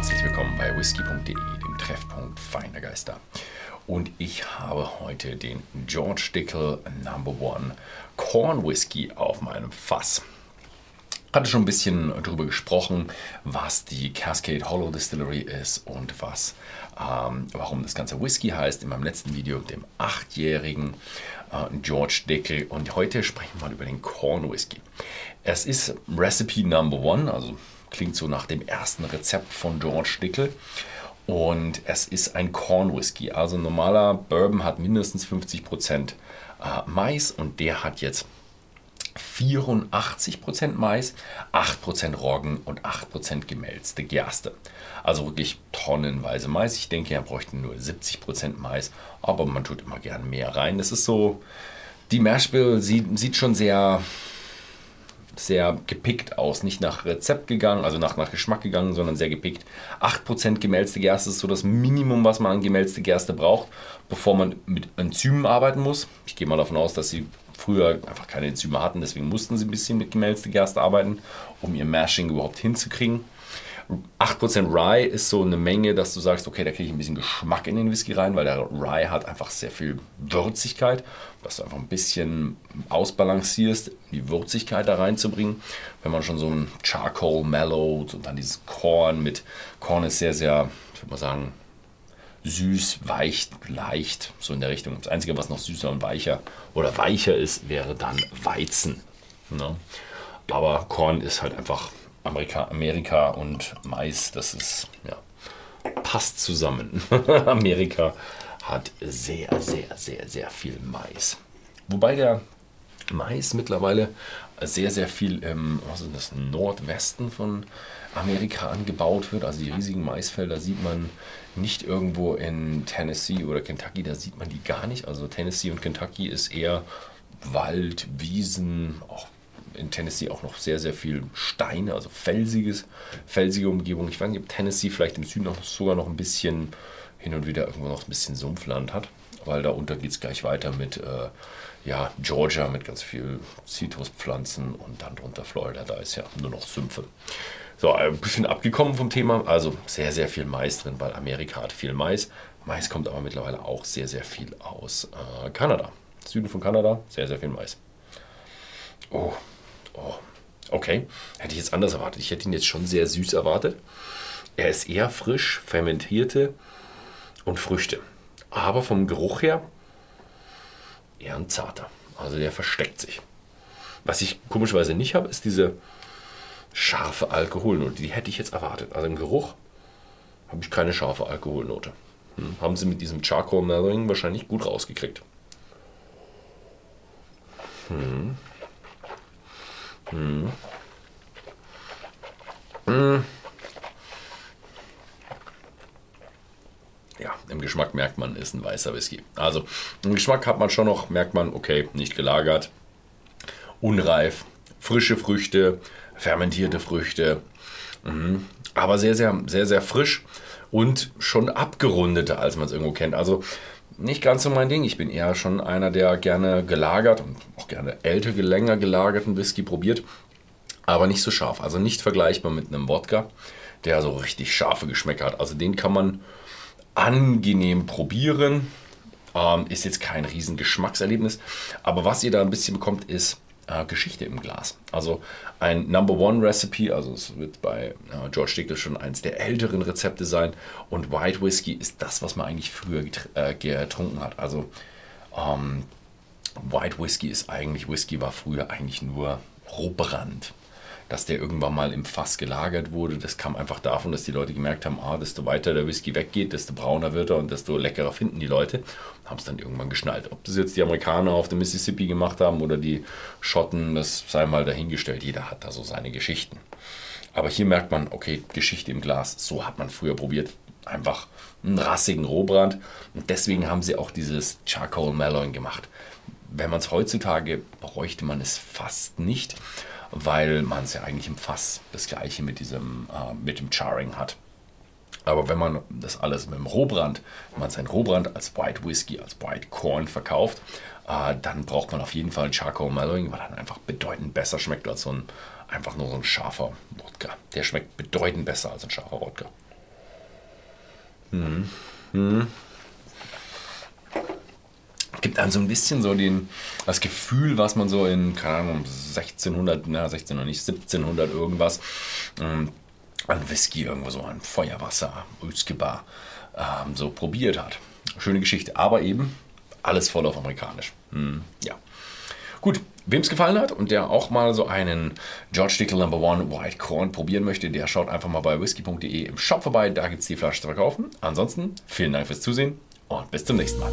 herzlich willkommen bei whisky.de, dem Treffpunkt feiner Geister. Und ich habe heute den George Dickel Number One Corn Whisky auf meinem Fass. Hatte schon ein bisschen darüber gesprochen, was die Cascade Hollow Distillery ist und was, ähm, warum das ganze Whisky heißt. In meinem letzten Video, dem achtjährigen äh, George Dickel. Und heute sprechen wir mal über den Corn Whisky. Es ist Recipe Number One, also klingt so nach dem ersten Rezept von George Dickel. Und es ist ein Corn Whisky. Also normaler Bourbon hat mindestens 50% äh, Mais und der hat jetzt 84% Mais, 8% Roggen und 8% gemälzte Gerste. Also wirklich tonnenweise Mais. Ich denke, er bräuchte nur 70% Mais, aber man tut immer gern mehr rein. Das ist so, die Mashbill sieht, sieht schon sehr sehr gepickt aus. Nicht nach Rezept gegangen, also nach, nach Geschmack gegangen, sondern sehr gepickt. 8% gemälzte Gerste ist so das Minimum, was man an gemälzte Gerste braucht, bevor man mit Enzymen arbeiten muss. Ich gehe mal davon aus, dass sie früher einfach keine Enzyme hatten, deswegen mussten sie ein bisschen mit gemälzte Gerste arbeiten, um ihr Mashing überhaupt hinzukriegen. 8% Rye ist so eine Menge, dass du sagst, okay, da kriege ich ein bisschen Geschmack in den Whisky rein, weil der Rye hat einfach sehr viel Würzigkeit, dass du einfach ein bisschen ausbalancierst, die Würzigkeit da reinzubringen. Wenn man schon so ein Charcoal mellowt und dann dieses Korn mit, Korn ist sehr, sehr, ich würde mal sagen, süß, weich, leicht, so in der Richtung. Das Einzige, was noch süßer und weicher oder weicher ist, wäre dann Weizen. Ne? Aber Korn ist halt einfach Amerika, Amerika und Mais, das ist, ja, passt zusammen. Amerika hat sehr, sehr, sehr, sehr viel Mais. Wobei der Mais mittlerweile sehr, sehr viel im was ist das, Nordwesten von Amerika angebaut wird. Also die riesigen Maisfelder sieht man nicht irgendwo in Tennessee oder Kentucky, da sieht man die gar nicht. Also Tennessee und Kentucky ist eher Wald, Wiesen, auch in Tennessee auch noch sehr, sehr viel Steine, also felsiges, felsige Umgebung. Ich weiß nicht, ob Tennessee vielleicht im Süden auch sogar noch ein bisschen hin und wieder irgendwo noch ein bisschen Sumpfland hat, weil da unter geht es gleich weiter mit äh, ja, Georgia mit ganz viel Zitruspflanzen und dann drunter Florida, da ist ja nur noch Sümpfe. So, ein bisschen abgekommen vom Thema, also sehr, sehr viel Mais drin, weil Amerika hat viel Mais. Mais kommt aber mittlerweile auch sehr, sehr viel aus äh, Kanada. Süden von Kanada, sehr, sehr viel Mais. Oh, Oh, okay. Hätte ich jetzt anders erwartet. Ich hätte ihn jetzt schon sehr süß erwartet. Er ist eher frisch, fermentierte und Früchte. Aber vom Geruch her eher ein zarter. Also der versteckt sich. Was ich komischerweise nicht habe, ist diese scharfe Alkoholnote. Die hätte ich jetzt erwartet. Also im Geruch habe ich keine scharfe Alkoholnote. Hm. Haben sie mit diesem Charcoal Mellowing wahrscheinlich gut rausgekriegt. Hm. Hm. Im Geschmack merkt man, ist ein weißer Whisky. Also im Geschmack hat man schon noch, merkt man, okay, nicht gelagert, unreif, frische Früchte, fermentierte Früchte, mhm. aber sehr, sehr, sehr, sehr frisch und schon abgerundeter, als man es irgendwo kennt. Also nicht ganz so mein Ding. Ich bin eher schon einer, der gerne gelagert und auch gerne älter, länger gelagerten Whisky probiert, aber nicht so scharf. Also nicht vergleichbar mit einem Wodka, der so richtig scharfe Geschmäcker hat. Also den kann man angenehm probieren. Ähm, ist jetzt kein riesen Geschmackserlebnis. Aber was ihr da ein bisschen bekommt, ist äh, Geschichte im Glas. Also ein Number One Recipe, also es wird bei äh, George Dickel schon eins der älteren Rezepte sein. Und White Whisky ist das, was man eigentlich früher äh, getrunken hat. Also ähm, White Whisky ist eigentlich, Whisky war früher eigentlich nur Rohbrand dass der irgendwann mal im Fass gelagert wurde. Das kam einfach davon, dass die Leute gemerkt haben, ah, desto weiter der Whisky weggeht, desto brauner wird er und desto leckerer finden die Leute. Haben es dann irgendwann geschnallt. Ob das jetzt die Amerikaner auf dem Mississippi gemacht haben oder die Schotten, das sei mal dahingestellt. Jeder hat da so seine Geschichten. Aber hier merkt man, okay, Geschichte im Glas, so hat man früher probiert. Einfach einen rassigen Rohbrand. Und deswegen haben sie auch dieses Charcoal Mellowing gemacht. Wenn man es heutzutage bräuchte man es fast nicht weil man es ja eigentlich im Fass das gleiche mit, diesem, äh, mit dem Charring hat. Aber wenn man das alles mit dem Rohbrand, wenn man sein Rohbrand als White Whisky, als White Corn verkauft, äh, dann braucht man auf jeden Fall Charcoal Mellowing, weil er dann einfach bedeutend besser schmeckt als so ein, einfach nur so ein scharfer Wodka. Der schmeckt bedeutend besser als ein scharfer Wodka. Mhm. Mhm. Gibt einem so ein bisschen so den, das Gefühl, was man so in, keine Ahnung, 1600, na 1600 nicht, 1700 irgendwas, ähm, an Whisky irgendwo so an Feuerwasser, Rüskebar, ähm, so probiert hat. Schöne Geschichte, aber eben alles voll auf amerikanisch. Hm, ja. Gut, wem es gefallen hat und der auch mal so einen George Dickel Number One White Corn probieren möchte, der schaut einfach mal bei whisky.de im Shop vorbei. Da gibt es die Flasche zu verkaufen. Ansonsten vielen Dank fürs Zusehen und bis zum nächsten Mal.